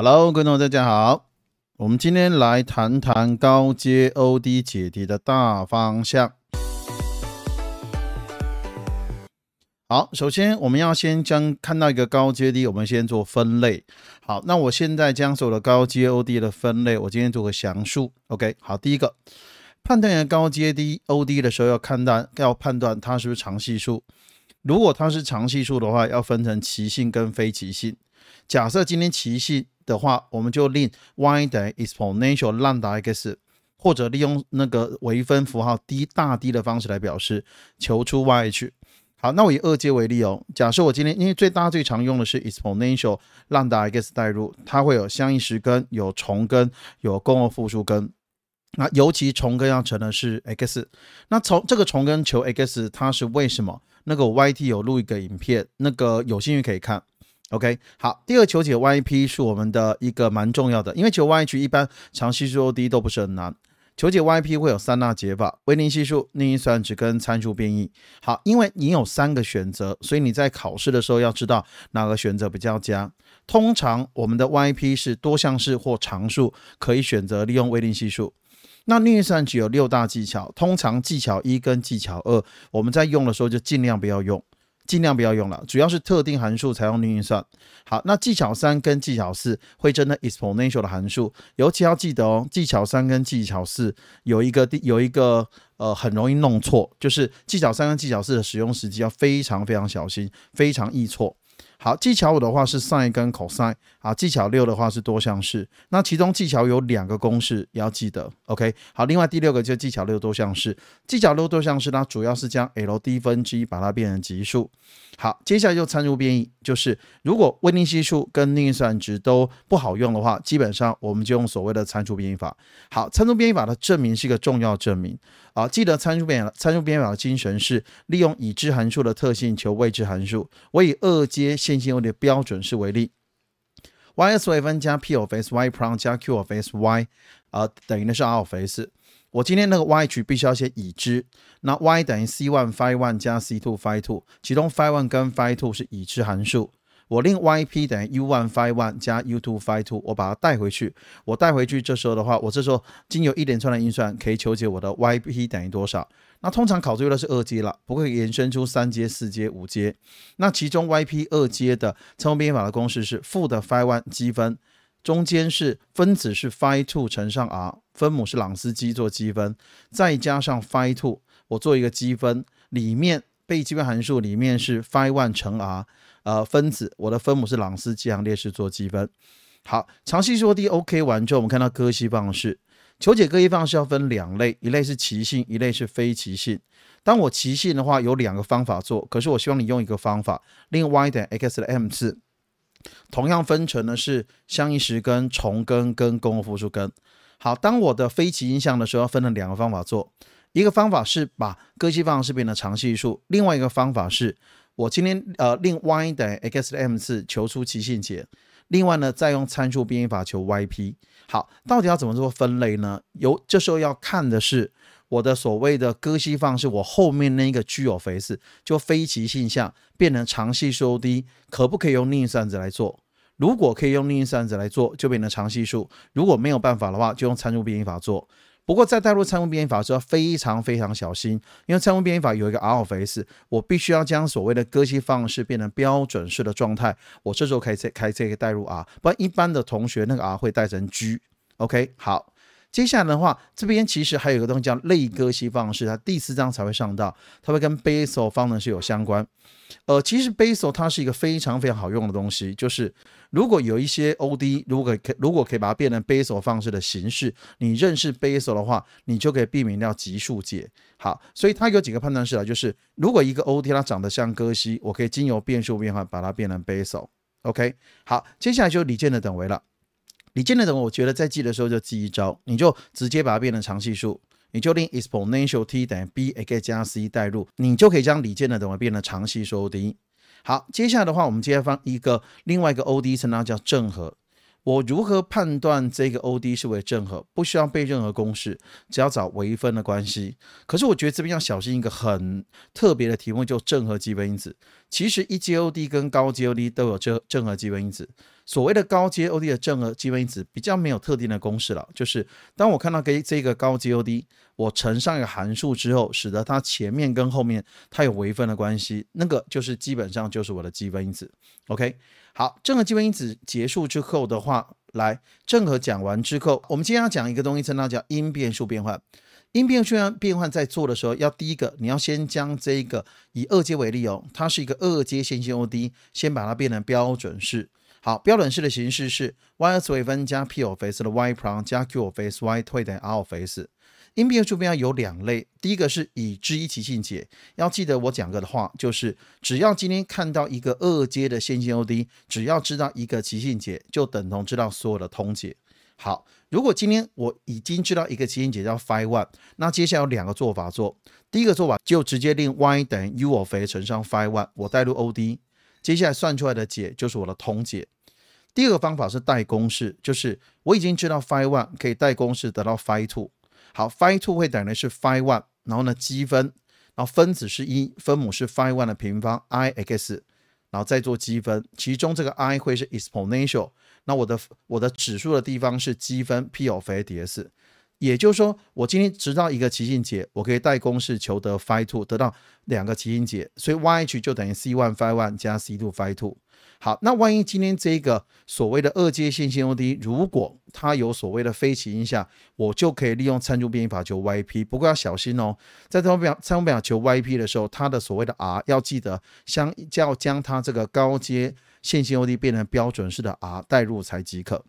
Hello，观众，大家好。我们今天来谈谈高阶 OD 解题的大方向。好，首先我们要先将看到一个高阶 D，我们先做分类。好，那我现在将所有的高阶 OD 的分类，我今天做个详述。OK，好，第一个，判断一个高阶 D OD 的时候，要看到要判断它是不是常系数。如果它是常系数的话，要分成奇性跟非奇性。假设今天奇性的话，我们就令 y 等于 exponential lambda x，或者利用那个微分符号 d 大 D 的方式来表示，求出 yh。好，那我以二阶为例哦。假设我今天因为最大最常用的是 exponential lambda x 代入，它会有相应实根、有重根、有共轭复数根。那尤其重根要乘的是 x，那从这个重根求 x，它是为什么？那个 YT 有录一个影片，那个有兴趣可以看。OK，好，第二求解 YP 是我们的一个蛮重要的，因为求 YH 一般常系数 OD 都不是很难。求解 YP 会有三大解法：微零系数、逆运算值跟参数变异。好，因为你有三个选择，所以你在考试的时候要知道哪个选择比较佳。通常我们的 YP 是多项式或常数，可以选择利用微零系数。那逆运算值有六大技巧，通常技巧一跟技巧二，我们在用的时候就尽量不要用。尽量不要用了，主要是特定函数才用逆运算。好，那技巧三跟技巧四会真的 exponential 的函数，尤其要记得哦，技巧三跟技巧四有一个有一个呃很容易弄错，就是技巧三跟技巧四的使用时机要非常非常小心，非常易错。好，技巧五的话是 sin 跟 cos，好，技巧六的话是多项式。那其中技巧有两个公式要记得，OK。好，另外第六个就是技巧六多项式。技巧六多项式它主要是将 L d 分之一把它变成级数。好，接下来就参数变异，就是如果微定系数跟逆运算值都不好用的话，基本上我们就用所谓的参数变异法。好，参数变异法的证明是一个重要证明。啊，记得参数变参数变法的精神是利用已知函数的特性求未知函数。我以二阶线性 OD 的标准式为例，y_s 微分加 p of s，y prime 加 q of s，y 啊等于的是 r of s。我今天那个 y 值必须要先已知，那 y 等于 c one phi one 加 c two phi two，其中 phi one 跟 phi two 是已知函数。我令 yp 等于 u one phi one 加 u two phi two，我把它带回去。我带回去，这时候的话，我这时候经由一连串的运算，可以求解我的 yp 等于多少。那通常考最多的是二阶了，不会延伸出三阶、四阶、五阶。那其中 yp 二阶的参数变法的公式是负的 phi one 积分，中间是分子是 phi two 乘上 r，分母是朗斯基做积分，再加上 phi two，我做一个积分，里面被积分函数里面是 phi one 乘 r。呃，分子，我的分母是朗斯基行列式做积分。好，常系数 D OK 完之后，我们看到割析方式，求解割析方式要分两类，一类是奇性，一类是非奇性。当我奇性的话，有两个方法做，可是我希望你用一个方法，令 y 等于 x 的 m 次，同样分成的是相应实根、重根跟共轭复数根。好，当我的非奇音项的时候，要分了两个方法做，一个方法是把割析方式变成常系数，另外一个方法是。我今天呃令 y 等于 x 的 m 次求出奇性解，另外呢再用参数变异法求 yp。好，到底要怎么做分类呢？有这时候要看的是我的所谓的割析放式，我后面那个具有肥 e 就非奇性向变成长系数 D，可不可以用逆算子来做？如果可以用逆算子来做，就变成长系数；如果没有办法的话，就用参数变异法做。不过，在带入参数变异法时候，非常非常小心，因为参数变异法有一个 r of s，我必须要将所谓的割息方式变成标准式的状态，我这时候可以再开这个带入 r，不然一般的同学那个 r 会带成 g。OK，好。接下来的话，这边其实还有一个东西叫类割析方式，它第四章才会上到，它会跟 Basel 方程式有相关。呃，其实 Basel 它是一个非常非常好用的东西，就是如果有一些 OD，如果可如果可以把它变成 Basel 方式的形式，你认识 Basel 的话，你就可以避免掉级数解。好，所以它有几个判断式啊，就是如果一个 OD 它长得像割析，我可以经由变数变换把它变成 Basel。OK，好，接下来就李健的等维了。你见得等，我觉得在记的时候就记一招，你就直接把它变成常系数，你就令 exponential t 等于 b x 加 c 代入，你就可以将李健的等为变成常系数 OD。好，接下来的话，我们接下来放一个另外一个 OD 称它叫正和。我如何判断这个 OD 是为正和？不需要背任何公式，只要找微分的关系。可是我觉得这边要小心一个很特别的题目，就正和基本因子。其实一阶 OD 跟高阶 OD 都有正正和基本因子。所谓的高阶 OD 的正和积分因子比较没有特定的公式了，就是当我看到给这个高阶 OD，我乘上一个函数之后，使得它前面跟后面它有微分的关系，那个就是基本上就是我的积分因子。OK，好，正和积分因子结束之后的话，来正和讲完之后，我们今天要讲一个东西，称它叫因变数变换。因变数变换在做的时候，要第一个你要先将这一个以二阶为例哦，它是一个二阶线性 OD，先把它变成标准式。好，标准式的形式是 y_s 微分加 p of s 的 y prime 加 q of s，y 退等于 r of s。因变数变换有两类，第一个是已知一期性解，要记得我讲过的话，就是只要今天看到一个二阶的线性 OD，只要知道一个奇性解，就等同知道所有的通解。好，如果今天我已经知道一个奇性解叫 phi one，那接下来有两个做法做。第一个做法就直接令 y 等于 u of a 乘上 phi one，我代入 OD，接下来算出来的解就是我的通解。第二个方法是代公式，就是我已经知道 phi one 可以代公式得到 phi two。好，phi two 会等于是 phi one，然后呢积分，然后分子是一，分母是 phi one 的平方 i x，然后再做积分，其中这个 i 会是 exponential。那我的我的指数的地方是积分 p of a ds，也就是说，我今天知道一个奇性解，我可以代公式求得 phi two，得到两个奇性解，所以 y h 就等于 c one phi one 加 c two phi two。好，那万一今天这个所谓的二阶线性 OD，如果它有所谓的非起因下，我就可以利用参数变异法求 YP。不过要小心哦，在参数表参数表求 YP 的时候，它的所谓的 R 要记得相要将它这个高阶线性 OD 变成标准式的 R 代入才即可。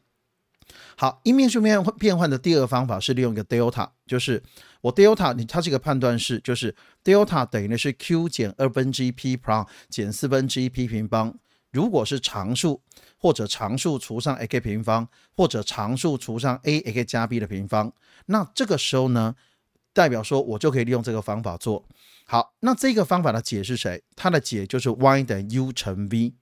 好，因变数变变换的第二个方法是利用一个 delta，就是我 delta 你它这个判断式，就是 delta 等于的是 Q 减二分之一 ppr 减四分之一 P 平方。如果是常数，或者常数除上 a_k 平方，或者常数除上 a_k 加 b 的平方，那这个时候呢，代表说我就可以利用这个方法做好。那这个方法的解是谁？它的解就是 y 等于 u 乘 v。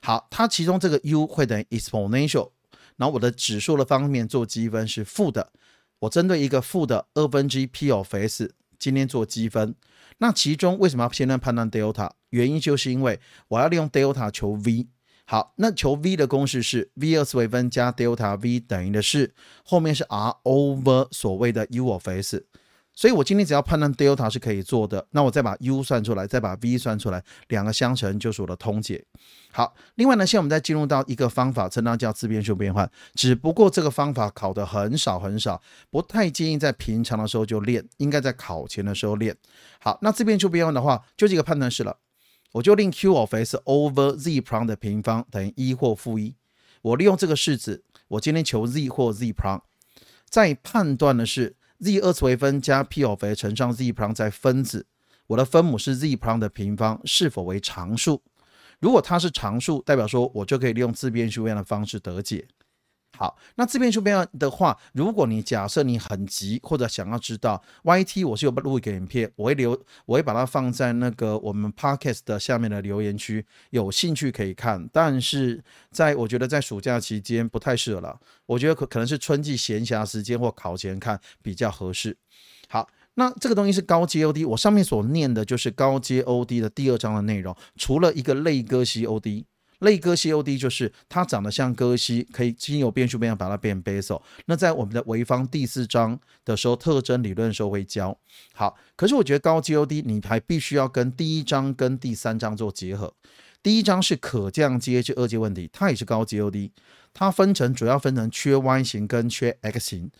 好，它其中这个 u 会等于 exponential，然后我的指数的方面做积分是负的。我针对一个负的二分之一 p of s 今天做积分。那其中为什么要先判断 delta？原因就是因为我要利用 delta 求 v，好，那求 v 的公式是 v 二次微分加 delta v 等于的是后面是 r over 所谓的 u of s，所以我今天只要判断 delta 是可以做的，那我再把 u 算出来，再把 v 算出来，两个相乘就是我的通解。好，另外呢，现在我们再进入到一个方法，称它叫自变数变换，只不过这个方法考的很少很少，不太建议在平常的时候就练，应该在考前的时候练。好，那自变数变换的话，就是一个判断式了。我就令 q of s over z prime 的平方等于一或负一。我利用这个式子，我今天求 z 或 z prime，再判断的是 z 二次微分加 p of a 乘上 z prime 在分子，我的分母是 z prime 的平方是否为常数？如果它是常数，代表说我就可以利用自变数变的方式得解。好，那自变数变的话，如果你假设你很急或者想要知道 YT，我是有录一个影片，我会留，我会把它放在那个我们 Podcast 的下面的留言区，有兴趣可以看。但是在我觉得在暑假期间不太适合了，我觉得可可能是春季闲暇时间或考前看比较合适。好，那这个东西是高阶 OD，我上面所念的就是高阶 OD 的第二章的内容，除了一个类歌西 OD。类歌西 OD 就是它长得像歌西，可以经由变数变量把它变 Basel。那在我们的潍坊第四章的时候，特征理论的时候会教。好，可是我觉得高 GOD 你还必须要跟第一章跟第三章做结合。第一章是可降阶至二阶问题，它也是高 GOD，它分成主要分成缺 Y 型跟缺 X 型。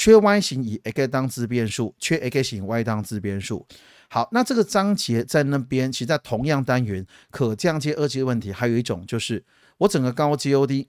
缺 Y 型以 x 当自变数，缺 x 型 y 当自变数。好，那这个章节在那边，其实在同样单元可降阶二阶问题，还有一种就是我整个高 GOD，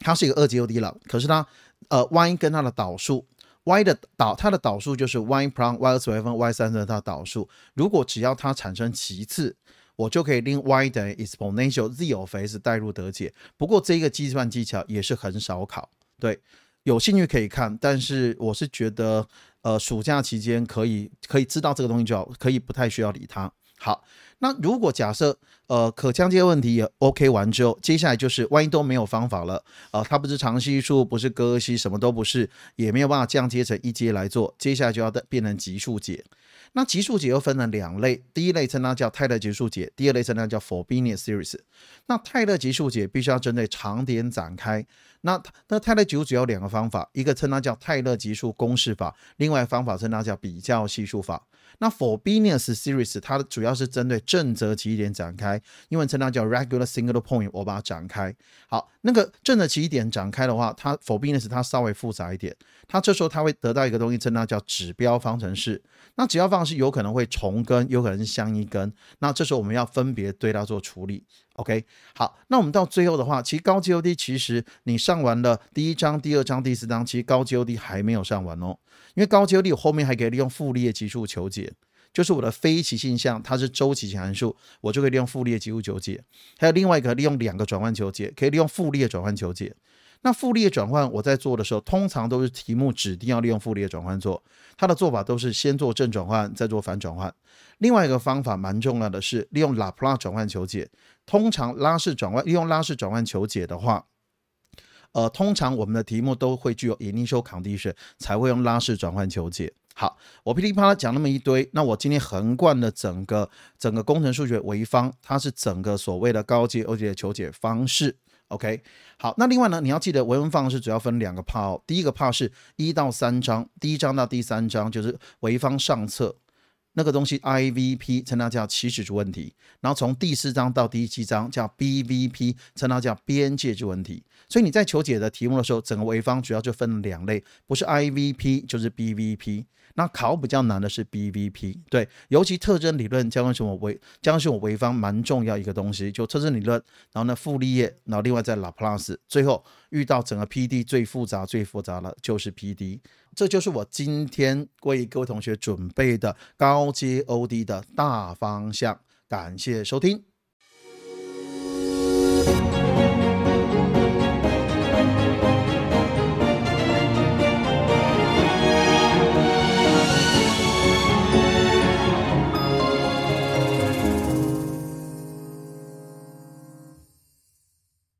它是一个二 GOD 了，可是它呃 y 跟它的导数，y 的导它的导数就是 y prime y 二次微分 y 三的它导数，如果只要它产生其次，我就可以令 y 等于 exponential z of s 代入得解。不过这个计算技巧也是很少考，对。有兴趣可以看，但是我是觉得，呃，暑假期间可以可以知道这个东西就好，可以不太需要理它。好，那如果假设呃可降阶问题也 OK 完之后，接下来就是万一都没有方法了，呃，它不是长系数，不是割系，什么都不是，也没有办法降阶成一阶来做，接下来就要变成级数解。那级数解又分了两类，第一类称它叫泰勒级数解，第二类称它叫 Frobenius series。那泰勒级数解必须要针对长点展开。那那泰勒级数主要两个方法，一个称它叫泰勒级数公式法，另外方法称它叫比较系数法。那 Frobenius series 它主要是针对正则起点展开，英文称它叫 regular single point，我把它展开。好，那个正则起点展开的话，它 Frobenius 它稍微复杂一点，它这时候它会得到一个东西，称它叫指标方程式。那指标方程式有可能会重根，有可能是相一根。那这时候我们要分别对它做处理。OK，好，那我们到最后的话，其实高 GOD 其实你上完了第一章、第二章、第四章，其实高 GOD 还没有上完哦。因为高 GOD 后面还可以利用傅立叶级数求解，就是我的非奇性项，它是周期性函数，我就可以利用傅立叶级数求解。还有另外一个利用两个转换求解，可以利用傅立叶转换求解。那傅立叶转换我在做的时候，通常都是题目指定要利用傅立叶转换做，它的做法都是先做正转换，再做反转换。另外一个方法蛮重要的是利用拉普拉转换求解。通常拉式转换利用拉式转换求解的话，呃，通常我们的题目都会具有 initial condition，才会用拉式转换求解。好，我噼里啪啦讲那么一堆，那我今天横贯的整个整个工程数学微方，它是整个所谓的高阶 OJ 的求解方式。OK，好，那另外呢，你要记得微分方式主要分两个 part，第一个 part 是一到三章，第一章到第三章就是微方上册。那个东西 IVP 称它叫起始值问题，然后从第四章到第七章叫 BVP 称它叫边界值问题。所以你在求解的题目的时候，整个微方主要就分两类，不是 IVP 就是 BVP。那考比较难的是 BVP，对，尤其特征理论将是我微将是我微方蛮重要一个东西，就特征理论，然后呢傅立叶，然后另外再拉普拉斯，最后遇到整个 PD 最复杂最复杂的就是 PD。这就是我今天为各位同学准备的高阶 OD 的大方向，感谢收听。